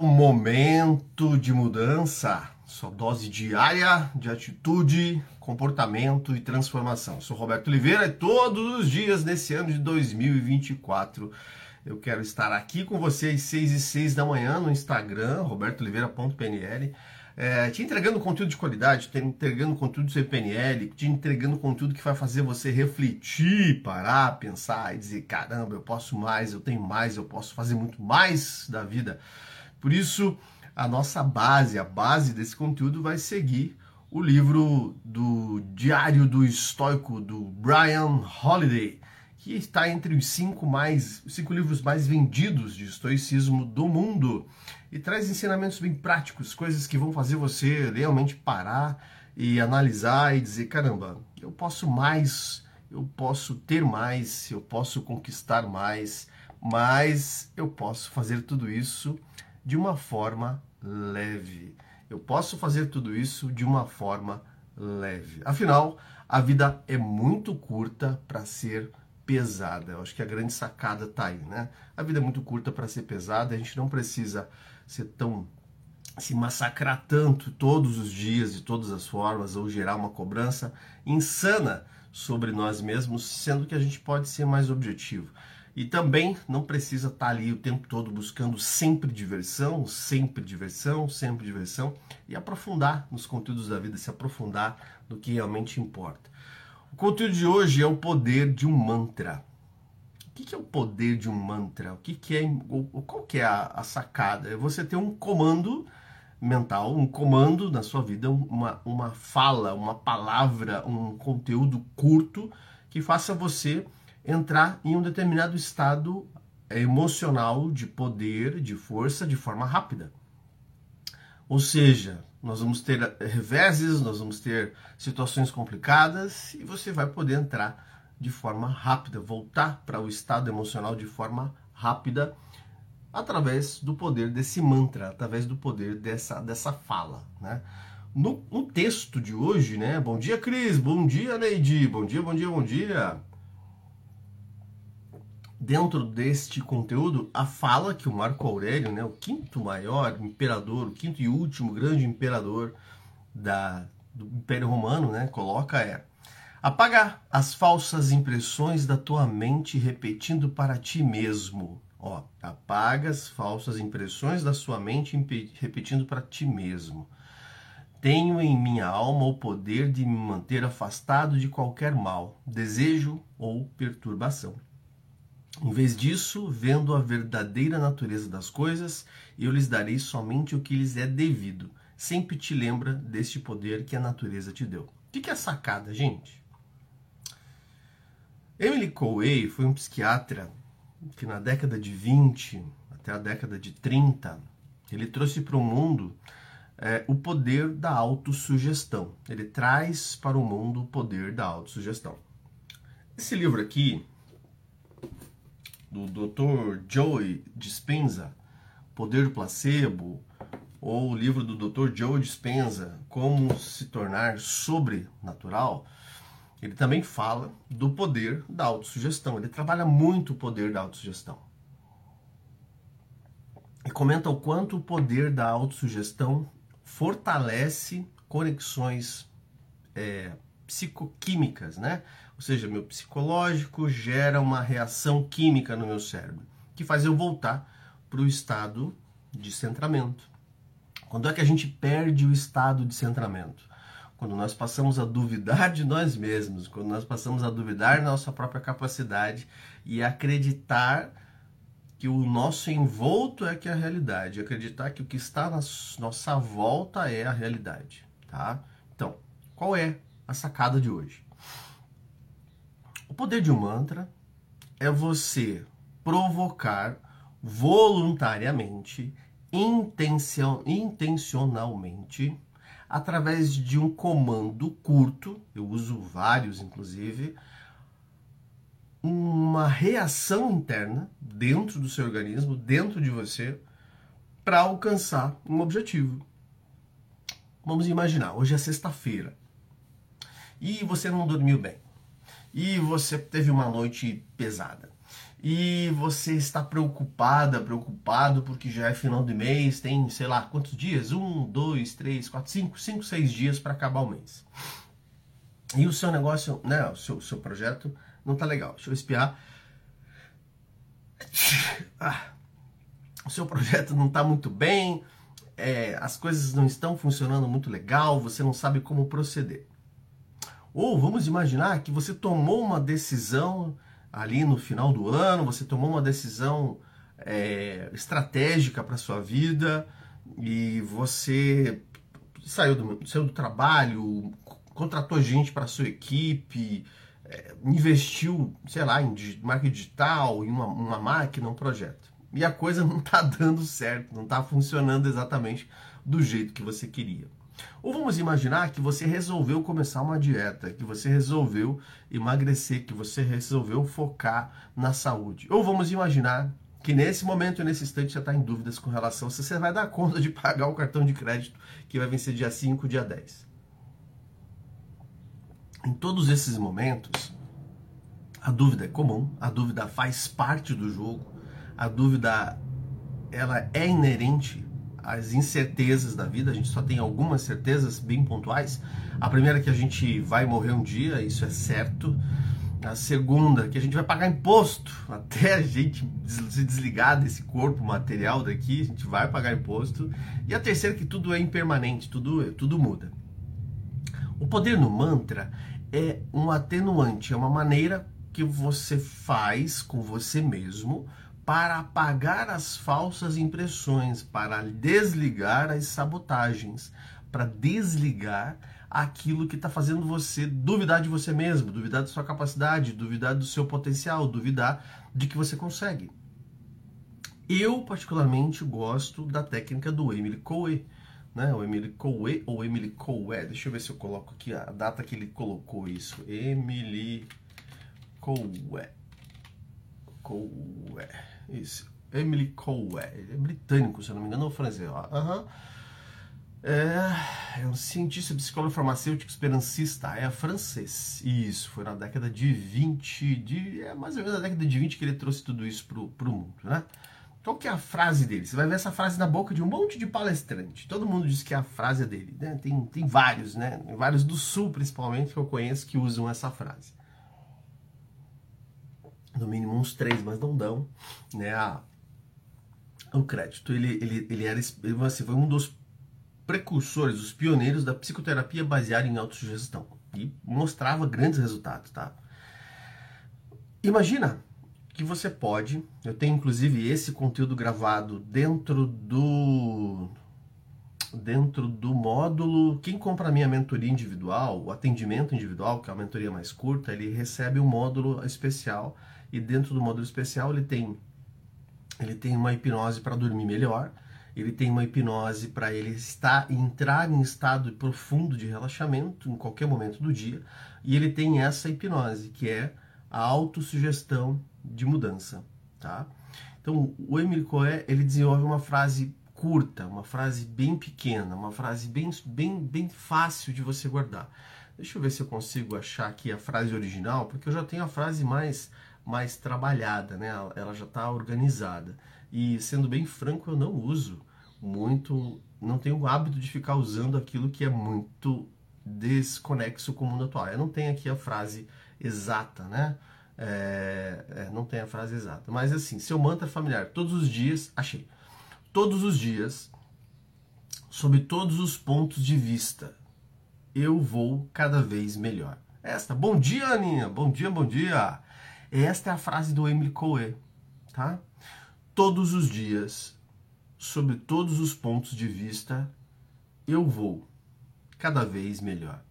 Momento de mudança, sua dose diária de atitude, comportamento e transformação. Sou Roberto Oliveira e todos os dias nesse ano de 2024 eu quero estar aqui com vocês 6 e 6 da manhã no Instagram, robertooliveira.pnl, é, te entregando conteúdo de qualidade, te entregando conteúdo do seu PNL, te entregando conteúdo que vai fazer você refletir, parar, pensar e dizer: caramba, eu posso mais, eu tenho mais, eu posso fazer muito mais da vida. Por isso, a nossa base, a base desse conteúdo vai seguir o livro do Diário do Estoico do Brian Holiday, que está entre os cinco mais cinco livros mais vendidos de estoicismo do mundo e traz ensinamentos bem práticos, coisas que vão fazer você realmente parar e analisar e dizer, caramba, eu posso mais, eu posso ter mais, eu posso conquistar mais, mas eu posso fazer tudo isso de uma forma leve. Eu posso fazer tudo isso de uma forma leve. Afinal, a vida é muito curta para ser pesada. Eu acho que a grande sacada está aí, né? A vida é muito curta para ser pesada, a gente não precisa ser tão se massacrar tanto todos os dias de todas as formas ou gerar uma cobrança insana sobre nós mesmos, sendo que a gente pode ser mais objetivo. E também não precisa estar ali o tempo todo buscando sempre diversão, sempre diversão, sempre diversão e aprofundar nos conteúdos da vida, se aprofundar no que realmente importa. O conteúdo de hoje é o poder de um mantra. O que é o poder de um mantra? O que é, qual que é a, sacada? É você ter um comando mental, um comando na sua vida, uma, uma fala, uma palavra, um conteúdo curto que faça você entrar em um determinado estado emocional de poder, de força, de forma rápida. Ou seja, nós vamos ter reveses, nós vamos ter situações complicadas e você vai poder entrar de forma rápida, voltar para o estado emocional de forma rápida através do poder desse mantra, através do poder dessa, dessa fala, né? No, no texto de hoje, né? Bom dia, Cris. Bom dia, Neide. Bom dia, bom dia, bom dia dentro deste conteúdo a fala que o Marco Aurélio, né, o quinto maior imperador, o quinto e último grande imperador da, do Império Romano, né, coloca é apaga as falsas impressões da tua mente repetindo para ti mesmo. Ó, apaga as falsas impressões da sua mente repetindo para ti mesmo. Tenho em minha alma o poder de me manter afastado de qualquer mal, desejo ou perturbação. Em vez disso, vendo a verdadeira natureza das coisas, eu lhes darei somente o que lhes é devido. Sempre te lembra deste poder que a natureza te deu. O que é sacada, gente? Emily Couey foi um psiquiatra que na década de 20 até a década de 30, ele trouxe para o mundo é, o poder da autossugestão. Ele traz para o mundo o poder da autossugestão. Esse livro aqui, do Dr. Joey Dispenza, Poder do Placebo, ou o livro do Dr. Joe Dispenza, Como se tornar sobrenatural, ele também fala do poder da autossugestão. Ele trabalha muito o poder da autossugestão. E comenta o quanto o poder da autossugestão fortalece conexões é, psicoquímicas, né? Ou seja, meu psicológico gera uma reação química no meu cérebro, que faz eu voltar para o estado de centramento. Quando é que a gente perde o estado de centramento? Quando nós passamos a duvidar de nós mesmos, quando nós passamos a duvidar da nossa própria capacidade e acreditar que o nosso envolto é que é a realidade, acreditar que o que está na nossa volta é a realidade, tá? Então, qual é a sacada de hoje? O poder de um mantra é você provocar voluntariamente, intencion, intencionalmente, através de um comando curto, eu uso vários inclusive, uma reação interna dentro do seu organismo, dentro de você, para alcançar um objetivo. Vamos imaginar, hoje é sexta-feira e você não dormiu bem e você teve uma noite pesada e você está preocupada, preocupado porque já é final de mês, tem sei lá quantos dias? Um, dois, três, quatro, cinco, cinco, seis dias para acabar o mês. E o seu negócio, né, o seu, seu projeto não tá legal. Deixa eu espiar. Ah, o seu projeto não está muito bem, é, as coisas não estão funcionando muito legal, você não sabe como proceder. Ou vamos imaginar que você tomou uma decisão ali no final do ano, você tomou uma decisão é, estratégica para sua vida e você saiu do, saiu do trabalho, contratou gente para sua equipe, é, investiu, sei lá, em marketing digital, em uma, uma máquina, um projeto e a coisa não está dando certo, não está funcionando exatamente do jeito que você queria. Ou vamos imaginar que você resolveu começar uma dieta, que você resolveu emagrecer, que você resolveu focar na saúde. Ou vamos imaginar que nesse momento, nesse instante, você está em dúvidas com relação se você vai dar conta de pagar o cartão de crédito que vai vencer dia 5, dia 10. Em todos esses momentos, a dúvida é comum, a dúvida faz parte do jogo, a dúvida ela é inerente às incertezas da vida, a gente só tem algumas certezas bem pontuais. A primeira é que a gente vai morrer um dia, isso é certo. A segunda, que a gente vai pagar imposto até a gente se desligar desse corpo material daqui, a gente vai pagar imposto. E a terceira, que tudo é impermanente, tudo, tudo muda. O poder no mantra é um atenuante, é uma maneira que você faz com você mesmo para apagar as falsas impressões, para desligar as sabotagens, para desligar aquilo que está fazendo você duvidar de você mesmo, duvidar da sua capacidade, duvidar do seu potencial, duvidar de que você consegue. Eu, particularmente, gosto da técnica do Emily Coué, né? O Emily Coué ou Emily Coué, deixa eu ver se eu coloco aqui a data que ele colocou isso. Emily Coué. Coué. Isso. Emily Cowell. É britânico, se eu não me engano, ou francês. Uhum. É, é, um cientista, psicólogo farmacêutico esperancista. É francês. Isso, foi na década de 20. De, é mais ou menos na década de 20 que ele trouxe tudo isso pro, pro mundo, né? Qual que é a frase dele? Você vai ver essa frase na boca de um monte de palestrante. Todo mundo diz que é a frase dele. Né? Tem, tem vários, né? Vários do Sul, principalmente, que eu conheço que usam essa frase no mínimo uns três, mas não dão né, a, o crédito. Ele, ele, ele era ele, assim, foi um dos precursores, os pioneiros da psicoterapia baseada em autossugestão e mostrava grandes resultados, tá? Imagina que você pode, eu tenho inclusive esse conteúdo gravado dentro do dentro do módulo, quem compra a minha mentoria individual, o atendimento individual, que é a mentoria mais curta, ele recebe um módulo especial. E dentro do módulo especial ele tem ele tem uma hipnose para dormir melhor, ele tem uma hipnose para ele estar entrar em estado profundo de relaxamento em qualquer momento do dia, e ele tem essa hipnose que é a autossugestão de mudança, tá? Então, o Emile Coé, ele desenvolve uma frase curta, uma frase bem pequena, uma frase bem, bem, bem fácil de você guardar. Deixa eu ver se eu consigo achar aqui a frase original, porque eu já tenho a frase mais mais trabalhada, né? Ela já está organizada. E sendo bem franco, eu não uso muito, não tenho o hábito de ficar usando aquilo que é muito desconexo com o mundo atual. Eu não tenho aqui a frase exata, né? É, é, não tem a frase exata. Mas assim, seu mantra familiar, todos os dias, achei. Todos os dias, sob todos os pontos de vista, eu vou cada vez melhor. Esta, bom dia, Aninha, bom dia, bom dia. Esta é a frase do Emily Coe, tá? Todos os dias, sobre todos os pontos de vista, eu vou cada vez melhor.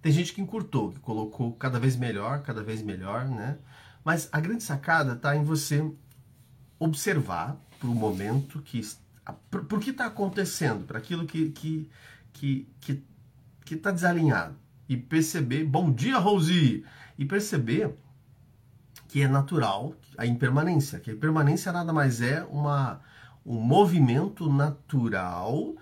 Tem gente que encurtou, que colocou cada vez melhor, cada vez melhor, né? Mas a grande sacada está em você observar para o momento que por, que está acontecendo, para aquilo que que que que que está desalinhado e perceber. Bom dia, Rosi. E perceber que é natural, a impermanência, que a impermanência nada mais é uma, um movimento natural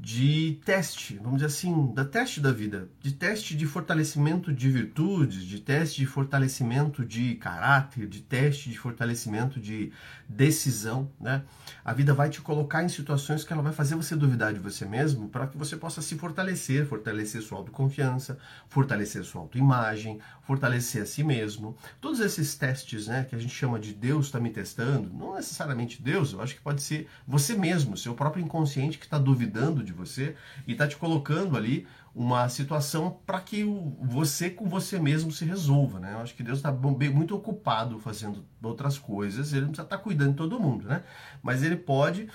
de teste, vamos dizer assim, da teste da vida, de teste de fortalecimento de virtudes, de teste de fortalecimento de caráter, de teste de fortalecimento de decisão, né? A vida vai te colocar em situações que ela vai fazer você duvidar de você mesmo para que você possa se fortalecer, fortalecer sua autoconfiança, fortalecer sua autoimagem, fortalecer a si mesmo. Todos esses testes, né, que a gente chama de Deus está me testando, não necessariamente Deus, eu acho que pode ser você mesmo, seu próprio inconsciente que está duvidando de você e está te colocando ali uma situação para que você com você mesmo se resolva, né? Eu acho que Deus está muito ocupado fazendo outras coisas, ele não precisa estar tá cuidando de todo mundo, né? Mas ele pode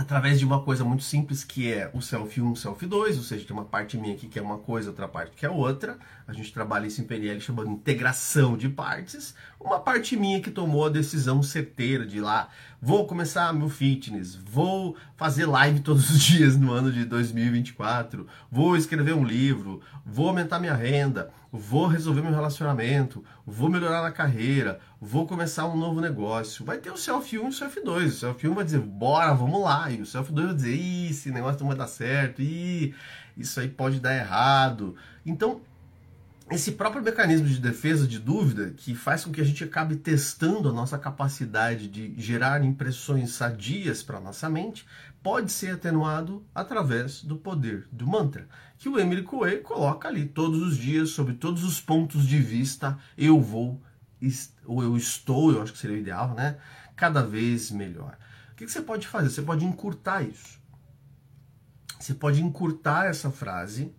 através de uma coisa muito simples que é o selfie 1, selfie 2, ou seja, tem uma parte minha aqui que é uma coisa, outra parte que é outra. A gente trabalha isso em PNL chamando integração de partes. Uma parte minha que tomou a decisão certeira de lá, vou começar meu fitness, vou fazer live todos os dias no ano de 2024, vou escrever um livro, vou aumentar minha renda, vou resolver meu relacionamento, vou melhorar na carreira, vou começar um novo negócio. Vai ter o selfie 1 e o selfie 2. O selfie 1 vai dizer, bora, vamos lá. E o selfie 2 vai dizer, ih, esse negócio não vai dar certo, ih, isso aí pode dar errado. Então, esse próprio mecanismo de defesa de dúvida que faz com que a gente acabe testando a nossa capacidade de gerar impressões sadias para nossa mente pode ser atenuado através do poder do mantra, que o Emily Coué coloca ali todos os dias sobre todos os pontos de vista eu vou ou eu estou, eu acho que seria o ideal, né? Cada vez melhor. O que você pode fazer? Você pode encurtar isso. Você pode encurtar essa frase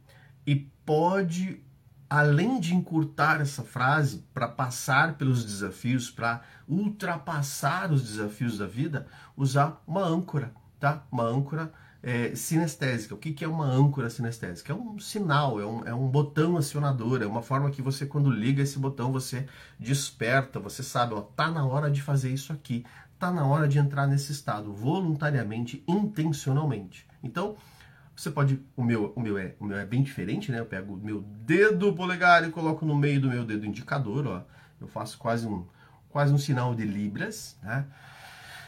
e pode além de encurtar essa frase para passar pelos desafios, para ultrapassar os desafios da vida, usar uma âncora, tá? Uma âncora é, sinestésica. O que, que é uma âncora sinestésica? É um sinal, é um, é um botão acionador, é uma forma que você, quando liga esse botão, você desperta, você sabe, ó, tá na hora de fazer isso aqui, tá na hora de entrar nesse estado, voluntariamente, intencionalmente. Então, você pode, o meu, o meu é, o meu é bem diferente, né? Eu pego o meu dedo polegar e coloco no meio do meu dedo indicador, ó. Eu faço quase um, quase um sinal de libras, né?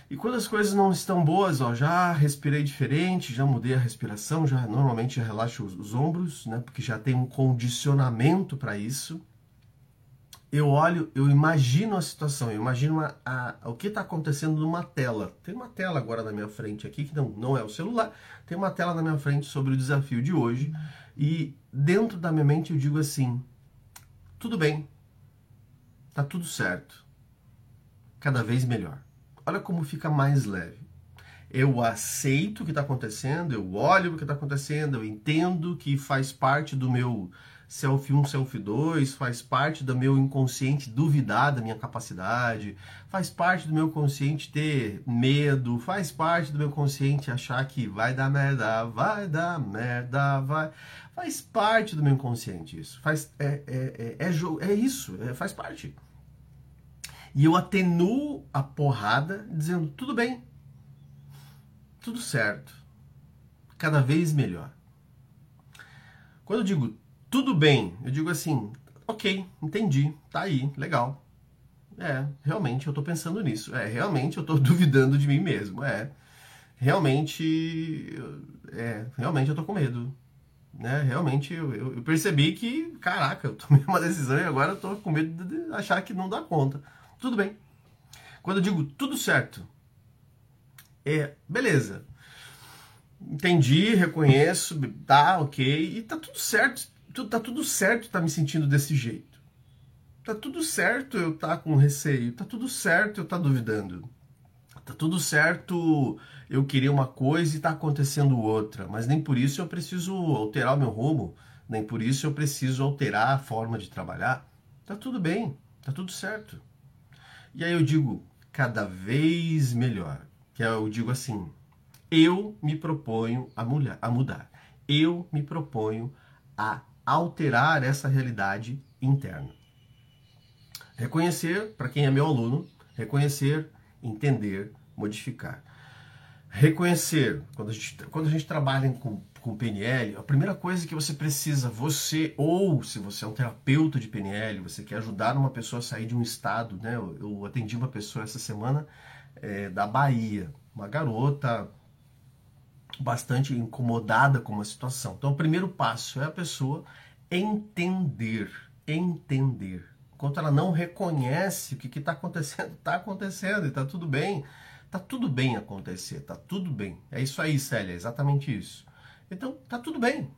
E quando as coisas não estão boas, ó, já respirei diferente, já mudei a respiração, já normalmente já relaxo os, os ombros, né? Porque já tem um condicionamento para isso eu olho, eu imagino a situação, eu imagino a, a, o que está acontecendo numa tela. Tem uma tela agora na minha frente aqui, que não, não é o celular, tem uma tela na minha frente sobre o desafio de hoje. E dentro da minha mente eu digo assim: tudo bem, tá tudo certo, cada vez melhor. Olha como fica mais leve. Eu aceito o que está acontecendo, eu olho o que está acontecendo, eu entendo que faz parte do meu selfie 1, selfie 2, faz parte do meu inconsciente duvidar da minha capacidade, faz parte do meu consciente ter medo, faz parte do meu consciente achar que vai dar merda, vai dar merda, vai. Faz parte do meu inconsciente isso. Faz, é, é, é, é, é isso, é, faz parte. E eu atenuo a porrada dizendo: tudo bem, tudo certo, cada vez melhor. Quando eu digo tudo bem. Eu digo assim, ok, entendi, tá aí, legal. É, realmente eu tô pensando nisso. É, realmente eu tô duvidando de mim mesmo. É, realmente, é, realmente eu tô com medo. Né? Realmente eu, eu, eu percebi que, caraca, eu tomei uma decisão e agora eu tô com medo de achar que não dá conta. Tudo bem. Quando eu digo tudo certo, é, beleza. Entendi, reconheço, tá, ok, e tá tudo certo tá tudo certo tá me sentindo desse jeito. Tá tudo certo eu tá com receio. Tá tudo certo eu tá duvidando. Tá tudo certo eu queria uma coisa e tá acontecendo outra. Mas nem por isso eu preciso alterar o meu rumo. Nem por isso eu preciso alterar a forma de trabalhar. Tá tudo bem. Tá tudo certo. E aí eu digo cada vez melhor. Que eu digo assim: eu me proponho a, mulher, a mudar. Eu me proponho a alterar essa realidade interna. Reconhecer, para quem é meu aluno, reconhecer, entender, modificar. Reconhecer, quando a gente, quando a gente trabalha com, com PNL, a primeira coisa que você precisa, você, ou se você é um terapeuta de PNL, você quer ajudar uma pessoa a sair de um estado, né? Eu, eu atendi uma pessoa essa semana é, da Bahia, uma garota bastante incomodada com uma situação. Então, o primeiro passo é a pessoa entender, entender. Enquanto ela não reconhece o que está acontecendo, está acontecendo e está tudo bem. Está tudo bem acontecer, está tudo bem. É isso aí, Célia, é exatamente isso. Então, está tudo bem,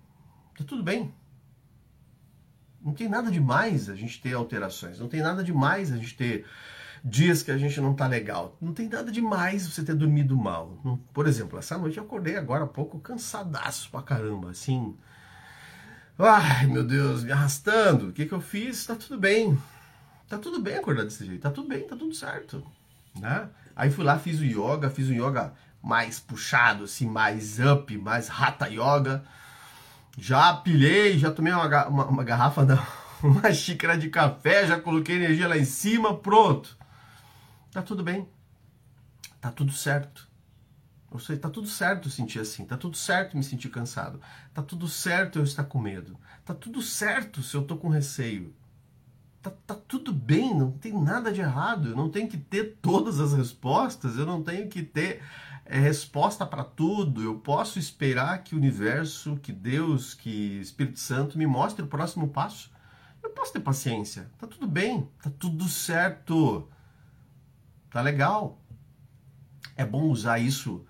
está tudo bem. Não tem nada demais a gente ter alterações, não tem nada demais a gente ter dias que a gente não tá legal. Não tem nada demais você ter dormido mal. Por exemplo, essa noite eu acordei agora há pouco cansadaço pra caramba, assim. Ai, meu Deus, me arrastando. O que que eu fiz? Tá tudo bem. Tá tudo bem acordar desse jeito. Tá tudo bem, tá tudo certo. Né? Aí fui lá, fiz o yoga, fiz o yoga mais puxado, assim, mais up, mais rata yoga. Já pilhei, já tomei uma, uma, uma garrafa, não, uma xícara de café, já coloquei energia lá em cima, pronto. Tá tudo bem. Tá tudo certo. Ou seja, tá tudo certo sentir assim. Tá tudo certo me sentir cansado. Tá tudo certo eu estar com medo. Tá tudo certo se eu tô com receio. Tá, tá tudo bem, não tem nada de errado. Eu não tenho que ter todas as respostas. Eu não tenho que ter é, resposta para tudo. Eu posso esperar que o universo, que Deus, que Espírito Santo me mostre o próximo passo. Eu posso ter paciência. Tá tudo bem. Tá tudo certo. Tá legal. É bom usar isso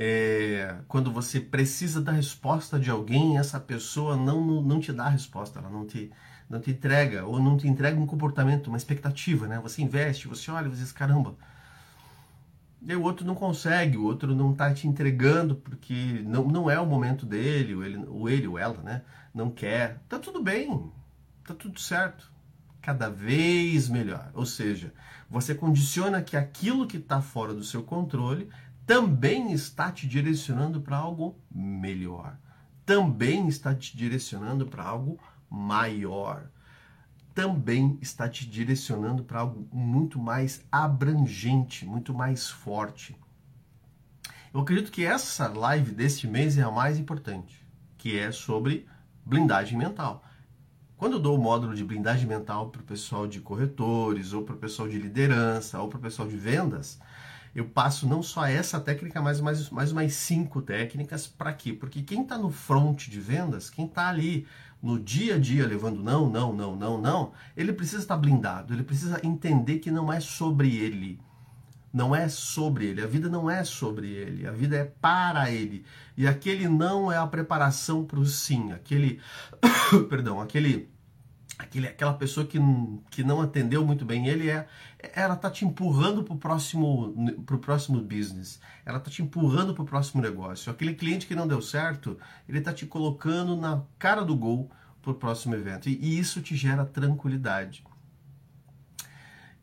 é, quando você precisa da resposta de alguém essa pessoa não, não te dá a resposta, ela não te, não te entrega, ou não te entrega um comportamento, uma expectativa, né? Você investe, você olha e você diz, caramba, e o outro não consegue, o outro não está te entregando porque não, não é o momento dele, ou ele, ou ele ou ela, né? Não quer. Tá tudo bem, tá tudo certo cada vez melhor. Ou seja, você condiciona que aquilo que está fora do seu controle também está te direcionando para algo melhor, também está te direcionando para algo maior, também está te direcionando para algo muito mais abrangente, muito mais forte. Eu acredito que essa live deste mês é a mais importante, que é sobre blindagem mental. Quando eu dou o módulo de blindagem mental para o pessoal de corretores, ou para o pessoal de liderança, ou para o pessoal de vendas, eu passo não só essa técnica, mas mais, mais cinco técnicas. Para quê? Porque quem está no front de vendas, quem está ali no dia a dia levando não, não, não, não, não, ele precisa estar blindado, ele precisa entender que não é sobre ele. Não é sobre ele, a vida não é sobre ele, a vida é para ele. E aquele não é a preparação para o sim, aquele, perdão, aquele, aquele, aquela pessoa que, que não atendeu muito bem ele é, ela tá te empurrando para o próximo, pro próximo business, ela tá te empurrando para o próximo negócio. Aquele cliente que não deu certo, ele tá te colocando na cara do gol para o próximo evento e, e isso te gera tranquilidade.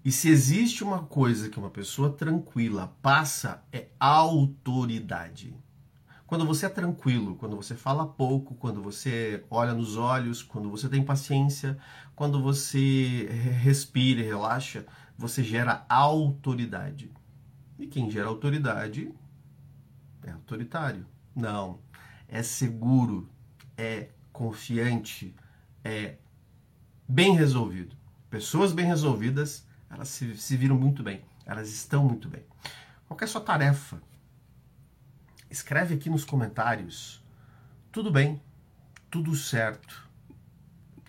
E se existe uma coisa que uma pessoa tranquila passa, é autoridade. Quando você é tranquilo, quando você fala pouco, quando você olha nos olhos, quando você tem paciência, quando você respira e relaxa, você gera autoridade. E quem gera autoridade é autoritário. Não. É seguro, é confiante, é bem resolvido. Pessoas bem resolvidas elas se, se viram muito bem, elas estão muito bem. Qual é a sua tarefa? Escreve aqui nos comentários. Tudo bem, tudo certo,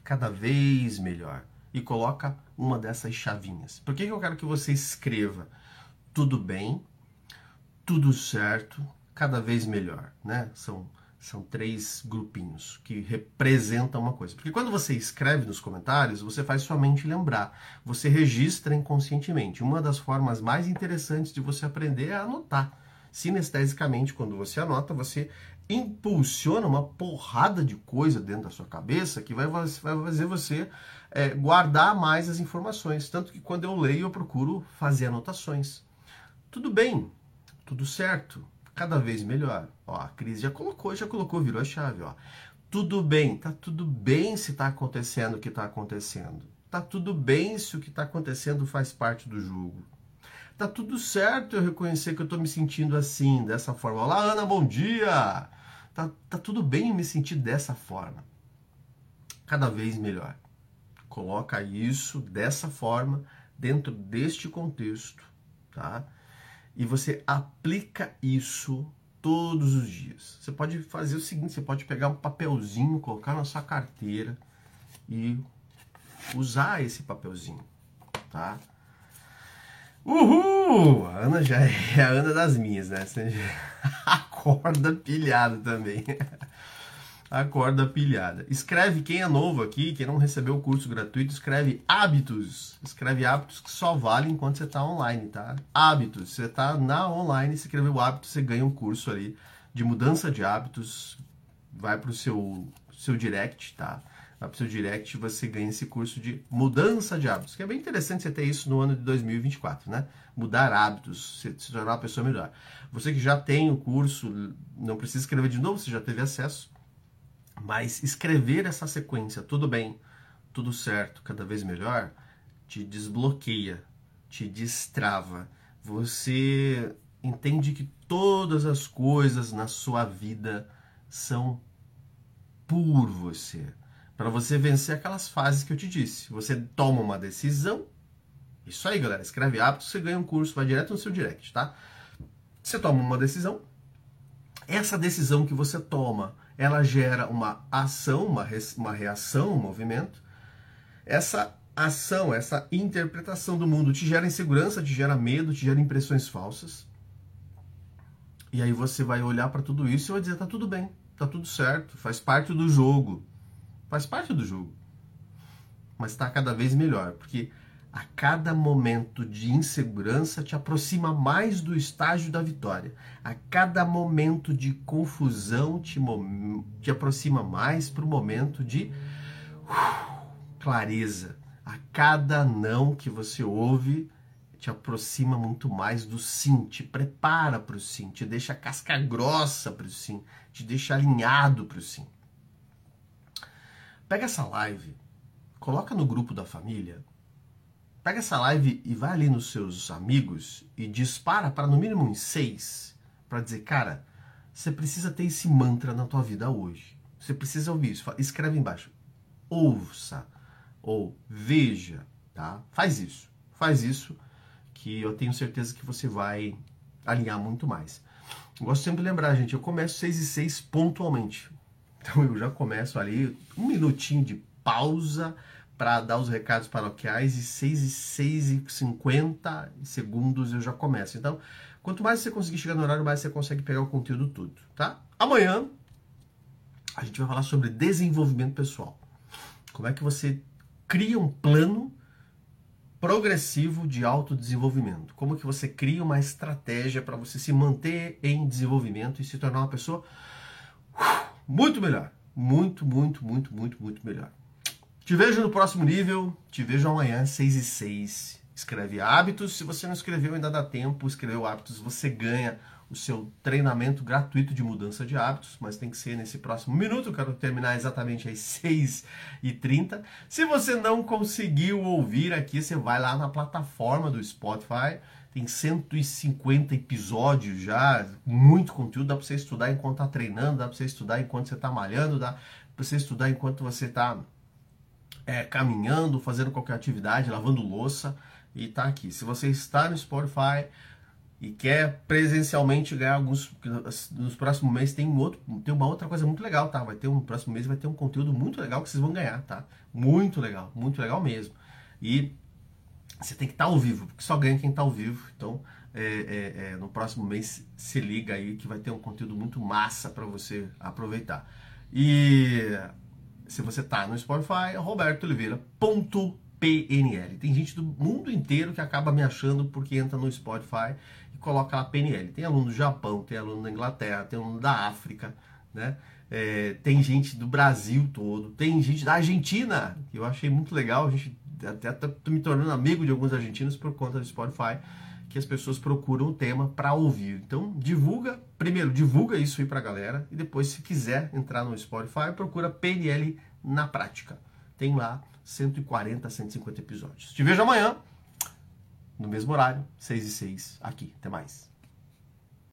cada vez melhor. E coloca uma dessas chavinhas. Por que eu quero que você escreva tudo bem, tudo certo, cada vez melhor, né? São são três grupinhos que representam uma coisa. Porque quando você escreve nos comentários, você faz sua mente lembrar. Você registra inconscientemente. Uma das formas mais interessantes de você aprender é anotar. Sinestesicamente, quando você anota, você impulsiona uma porrada de coisa dentro da sua cabeça que vai, vai fazer você é, guardar mais as informações. Tanto que quando eu leio, eu procuro fazer anotações. Tudo bem, tudo certo cada vez melhor. Ó, a Cris já colocou, já colocou, virou a chave, ó. Tudo bem, tá tudo bem se tá acontecendo o que tá acontecendo. Tá tudo bem se o que tá acontecendo faz parte do jogo. Tá tudo certo eu reconhecer que eu tô me sentindo assim, dessa forma. Olá, Ana, bom dia! Tá, tá tudo bem eu me sentir dessa forma. Cada vez melhor. Coloca isso dessa forma, dentro deste contexto, tá? e você aplica isso todos os dias. Você pode fazer o seguinte: você pode pegar um papelzinho, colocar na sua carteira e usar esse papelzinho, tá? Uhul! A Ana já é a Ana das minhas, né? Você acorda pilhado também. Acorda pilhada. Escreve quem é novo aqui, quem não recebeu o curso gratuito, escreve hábitos. Escreve hábitos que só valem enquanto você está online, tá? Hábitos. Você está na online, você escreveu o hábito, você ganha um curso ali de mudança de hábitos. Vai para o seu, seu direct, tá? Para o seu direct você ganha esse curso de mudança de hábitos. Que é bem interessante você ter isso no ano de 2024, né? Mudar hábitos, se, se tornar uma pessoa melhor. Você que já tem o curso, não precisa escrever de novo, você já teve acesso mas escrever essa sequência, tudo bem, tudo certo, cada vez melhor, te desbloqueia, te destrava. Você entende que todas as coisas na sua vida são por você. Para você vencer aquelas fases que eu te disse. Você toma uma decisão. Isso aí, galera. Escreve hábitos, você ganha um curso, vai direto no seu direct, tá? Você toma uma decisão. Essa decisão que você toma ela gera uma ação, uma, uma reação, um movimento. Essa ação, essa interpretação do mundo te gera insegurança, te gera medo, te gera impressões falsas. E aí você vai olhar para tudo isso e vai dizer: tá tudo bem, tá tudo certo, faz parte do jogo. Faz parte do jogo. Mas está cada vez melhor, porque a cada momento de insegurança te aproxima mais do estágio da vitória. A cada momento de confusão te, te aproxima mais para o momento de uh, clareza. A cada não que você ouve te aproxima muito mais do sim, te prepara para o sim, te deixa casca grossa para o sim, te deixa alinhado para o sim. Pega essa live, coloca no grupo da família Pega essa live e vai ali nos seus amigos e dispara para no mínimo em seis para dizer, cara, você precisa ter esse mantra na tua vida hoje. Você precisa ouvir isso. Escreve embaixo. Ouça ou veja, tá? Faz isso. Faz isso que eu tenho certeza que você vai alinhar muito mais. Gosto sempre de lembrar, gente, eu começo 6 e 6 pontualmente. Então eu já começo ali um minutinho de pausa para dar os recados paroquiais e 6 e 6 e 50 segundos eu já começo. Então, quanto mais você conseguir chegar no horário, mais você consegue pegar o conteúdo tudo, tá? Amanhã a gente vai falar sobre desenvolvimento pessoal. Como é que você cria um plano progressivo de autodesenvolvimento? Como que você cria uma estratégia para você se manter em desenvolvimento e se tornar uma pessoa muito melhor, muito, muito, muito, muito, muito melhor. Te vejo no próximo nível, te vejo amanhã, 6 e 6. Escreve hábitos. Se você não escreveu, ainda dá tempo. Escreveu hábitos, você ganha o seu treinamento gratuito de mudança de hábitos, mas tem que ser nesse próximo minuto. Eu quero terminar exatamente às 6 e 30. Se você não conseguiu ouvir aqui, você vai lá na plataforma do Spotify. Tem 150 episódios já, muito conteúdo. Dá para você estudar enquanto está treinando, dá para você estudar enquanto você está malhando, dá para você estudar enquanto você está é, caminhando, fazendo qualquer atividade, lavando louça e tá aqui. Se você está no Spotify e quer presencialmente ganhar alguns nos próximos meses tem outro tem uma outra coisa muito legal tá vai ter um próximo mês vai ter um conteúdo muito legal que vocês vão ganhar tá muito legal muito legal mesmo e você tem que estar tá ao vivo porque só ganha quem está ao vivo então é, é, é, no próximo mês se liga aí que vai ter um conteúdo muito massa para você aproveitar e se você tá no Spotify, é robertooliveira.pnl. Tem gente do mundo inteiro que acaba me achando porque entra no Spotify e coloca lá PNL. Tem aluno do Japão, tem aluno da Inglaterra, tem aluno da África, né? É, tem gente do Brasil todo, tem gente da Argentina, que eu achei muito legal. A gente até tô me tornando amigo de alguns argentinos por conta do Spotify que as pessoas procuram o tema para ouvir. Então, divulga, primeiro, divulga isso aí para a galera e depois, se quiser entrar no Spotify, procura PNL na prática. Tem lá 140, 150 episódios. Te vejo amanhã, no mesmo horário, 6 e 6, aqui. Até mais.